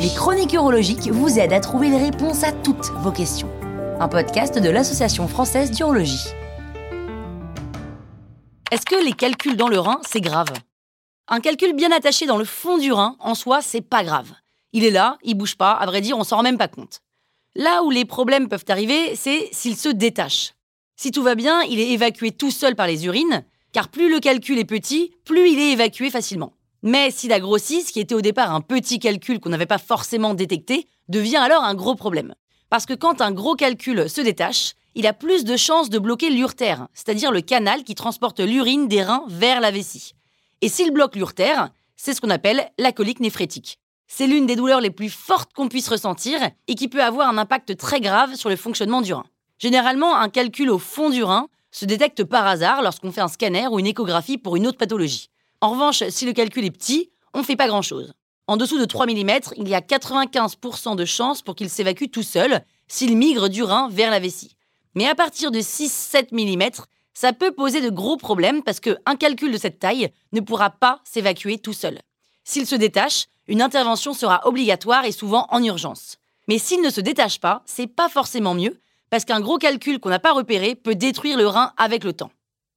Les chroniques urologiques vous aident à trouver les réponses à toutes vos questions. Un podcast de l'Association française d'urologie. Est-ce que les calculs dans le rein, c'est grave? Un calcul bien attaché dans le fond du rein, en soi, c'est pas grave. Il est là, il bouge pas, à vrai dire, on s'en rend même pas compte. Là où les problèmes peuvent arriver, c'est s'il se détache. Si tout va bien, il est évacué tout seul par les urines, car plus le calcul est petit, plus il est évacué facilement. Mais s'il a grossi, ce qui était au départ un petit calcul qu'on n'avait pas forcément détecté, devient alors un gros problème. Parce que quand un gros calcul se détache, il a plus de chances de bloquer l'urtère, c'est-à-dire le canal qui transporte l'urine des reins vers la vessie. Et s'il bloque l'urtère, c'est ce qu'on appelle la colique néphrétique. C'est l'une des douleurs les plus fortes qu'on puisse ressentir et qui peut avoir un impact très grave sur le fonctionnement du rein. Généralement, un calcul au fond du rein se détecte par hasard lorsqu'on fait un scanner ou une échographie pour une autre pathologie. En revanche, si le calcul est petit, on ne fait pas grand-chose. En dessous de 3 mm, il y a 95% de chances pour qu'il s'évacue tout seul s'il migre du rein vers la vessie. Mais à partir de 6-7 mm, ça peut poser de gros problèmes parce qu'un calcul de cette taille ne pourra pas s'évacuer tout seul. S'il se détache, une intervention sera obligatoire et souvent en urgence. Mais s'il ne se détache pas, c'est pas forcément mieux parce qu'un gros calcul qu'on n'a pas repéré peut détruire le rein avec le temps.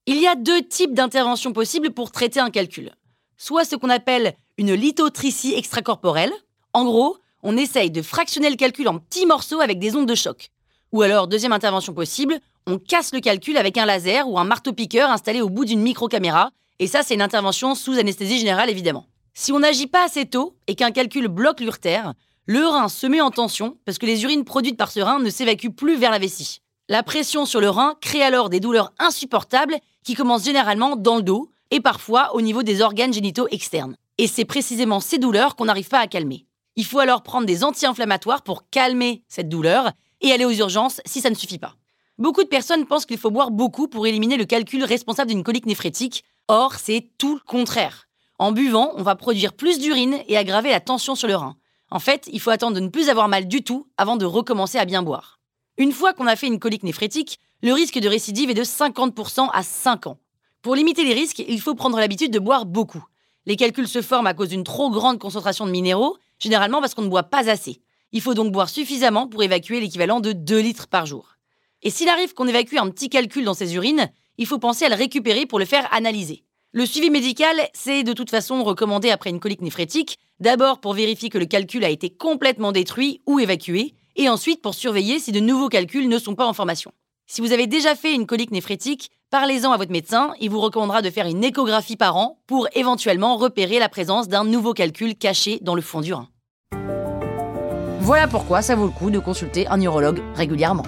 Il y a deux types d'interventions possibles pour traiter un calcul. Soit ce qu'on appelle une lithotricie extracorporelle. En gros, on essaye de fractionner le calcul en petits morceaux avec des ondes de choc. Ou alors, deuxième intervention possible, on casse le calcul avec un laser ou un marteau-piqueur installé au bout d'une microcaméra. Et ça, c'est une intervention sous anesthésie générale, évidemment. Si on n'agit pas assez tôt et qu'un calcul bloque l'urtère, le rein se met en tension parce que les urines produites par ce rein ne s'évacuent plus vers la vessie. La pression sur le rein crée alors des douleurs insupportables qui commencent généralement dans le dos et parfois au niveau des organes génitaux externes. Et c'est précisément ces douleurs qu'on n'arrive pas à calmer. Il faut alors prendre des anti-inflammatoires pour calmer cette douleur et aller aux urgences si ça ne suffit pas. Beaucoup de personnes pensent qu'il faut boire beaucoup pour éliminer le calcul responsable d'une colique néphrétique. Or, c'est tout le contraire. En buvant, on va produire plus d'urine et aggraver la tension sur le rein. En fait, il faut attendre de ne plus avoir mal du tout avant de recommencer à bien boire. Une fois qu'on a fait une colique néphrétique, le risque de récidive est de 50% à 5 ans. Pour limiter les risques, il faut prendre l'habitude de boire beaucoup. Les calculs se forment à cause d'une trop grande concentration de minéraux, généralement parce qu'on ne boit pas assez. Il faut donc boire suffisamment pour évacuer l'équivalent de 2 litres par jour. Et s'il arrive qu'on évacue un petit calcul dans ses urines, il faut penser à le récupérer pour le faire analyser. Le suivi médical, c'est de toute façon recommandé après une colique néphrétique, d'abord pour vérifier que le calcul a été complètement détruit ou évacué, et ensuite pour surveiller si de nouveaux calculs ne sont pas en formation. Si vous avez déjà fait une colique néphrétique, parlez-en à votre médecin, il vous recommandera de faire une échographie par an pour éventuellement repérer la présence d'un nouveau calcul caché dans le fond du rein. Voilà pourquoi ça vaut le coup de consulter un urologue régulièrement.